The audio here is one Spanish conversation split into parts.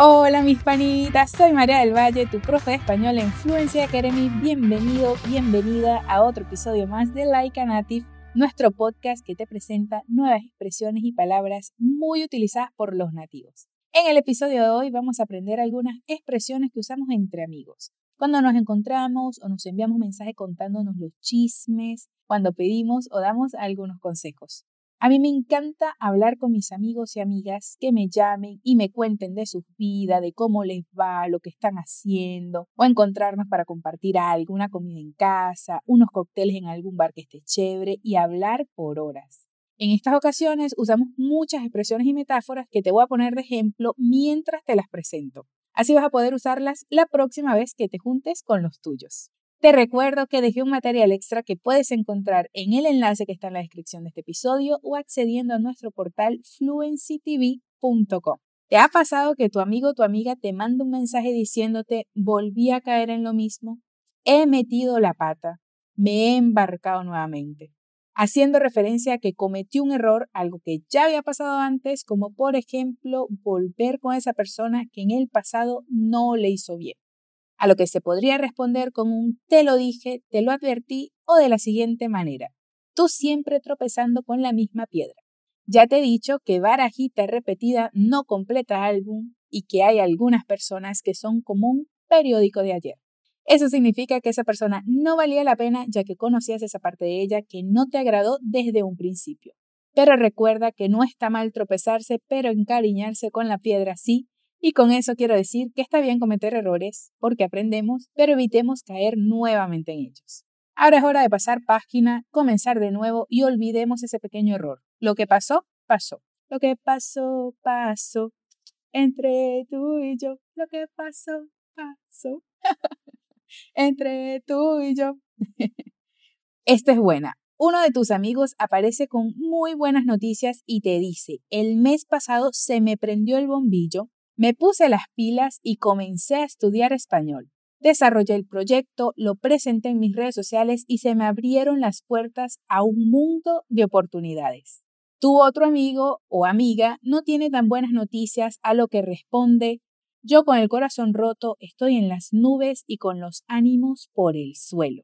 Hola mis panitas, soy María del Valle, tu profe de español en Fluencia Academy. Bienvenido, bienvenida a otro episodio más de Like a Native, nuestro podcast que te presenta nuevas expresiones y palabras muy utilizadas por los nativos. En el episodio de hoy vamos a aprender algunas expresiones que usamos entre amigos. Cuando nos encontramos o nos enviamos mensajes contándonos los chismes, cuando pedimos o damos algunos consejos. A mí me encanta hablar con mis amigos y amigas que me llamen y me cuenten de su vida, de cómo les va, lo que están haciendo, o encontrarnos para compartir algo, una comida en casa, unos cócteles en algún bar que esté chévere y hablar por horas. En estas ocasiones usamos muchas expresiones y metáforas que te voy a poner de ejemplo mientras te las presento. Así vas a poder usarlas la próxima vez que te juntes con los tuyos. Te recuerdo que dejé un material extra que puedes encontrar en el enlace que está en la descripción de este episodio o accediendo a nuestro portal fluencytv.com. ¿Te ha pasado que tu amigo o tu amiga te manda un mensaje diciéndote volví a caer en lo mismo? He metido la pata, me he embarcado nuevamente, haciendo referencia a que cometí un error, algo que ya había pasado antes, como por ejemplo volver con esa persona que en el pasado no le hizo bien a lo que se podría responder con un te lo dije, te lo advertí o de la siguiente manera. Tú siempre tropezando con la misma piedra. Ya te he dicho que barajita repetida no completa álbum y que hay algunas personas que son como un periódico de ayer. Eso significa que esa persona no valía la pena ya que conocías esa parte de ella que no te agradó desde un principio. Pero recuerda que no está mal tropezarse, pero encariñarse con la piedra sí, y con eso quiero decir que está bien cometer errores porque aprendemos, pero evitemos caer nuevamente en ellos. Ahora es hora de pasar página, comenzar de nuevo y olvidemos ese pequeño error. Lo que pasó, pasó. Lo que pasó, pasó. Entre tú y yo, lo que pasó, pasó. Entre tú y yo. Esta es buena. Uno de tus amigos aparece con muy buenas noticias y te dice, el mes pasado se me prendió el bombillo me puse las pilas y comencé a estudiar español. Desarrollé el proyecto, lo presenté en mis redes sociales y se me abrieron las puertas a un mundo de oportunidades. Tu otro amigo o amiga no tiene tan buenas noticias a lo que responde, yo con el corazón roto estoy en las nubes y con los ánimos por el suelo.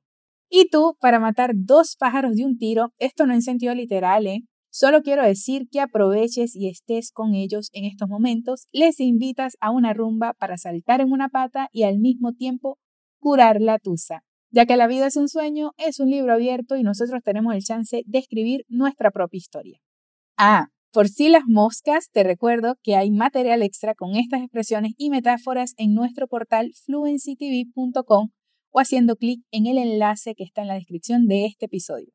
Y tú, para matar dos pájaros de un tiro, esto no en sentido literal, ¿eh? Solo quiero decir que aproveches y estés con ellos en estos momentos. Les invitas a una rumba para saltar en una pata y al mismo tiempo curar la tusa. Ya que la vida es un sueño, es un libro abierto y nosotros tenemos el chance de escribir nuestra propia historia. Ah, por si las moscas, te recuerdo que hay material extra con estas expresiones y metáforas en nuestro portal fluencytv.com o haciendo clic en el enlace que está en la descripción de este episodio.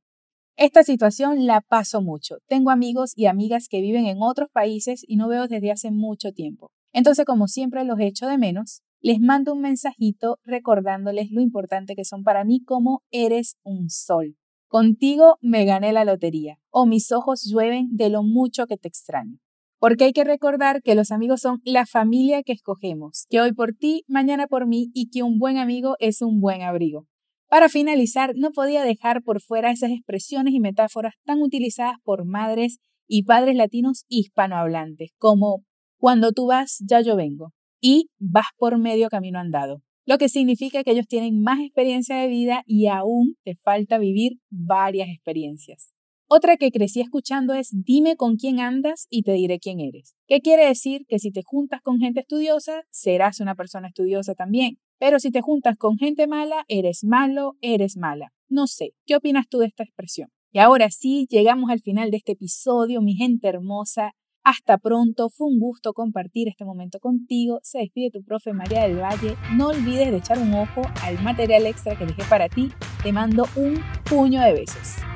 Esta situación la paso mucho. Tengo amigos y amigas que viven en otros países y no veo desde hace mucho tiempo. Entonces, como siempre los echo de menos, les mando un mensajito recordándoles lo importante que son para mí como eres un sol. Contigo me gané la lotería o mis ojos llueven de lo mucho que te extraño. Porque hay que recordar que los amigos son la familia que escogemos, que hoy por ti, mañana por mí y que un buen amigo es un buen abrigo. Para finalizar, no podía dejar por fuera esas expresiones y metáforas tan utilizadas por madres y padres latinos hispanohablantes, como cuando tú vas, ya yo vengo, y vas por medio camino andado, lo que significa que ellos tienen más experiencia de vida y aún te falta vivir varias experiencias. Otra que crecí escuchando es dime con quién andas y te diré quién eres. ¿Qué quiere decir? Que si te juntas con gente estudiosa, serás una persona estudiosa también. Pero si te juntas con gente mala, eres malo, eres mala. No sé, ¿qué opinas tú de esta expresión? Y ahora sí, llegamos al final de este episodio, mi gente hermosa. Hasta pronto, fue un gusto compartir este momento contigo. Se despide tu profe María del Valle. No olvides de echar un ojo al material extra que dejé para ti. Te mando un puño de besos.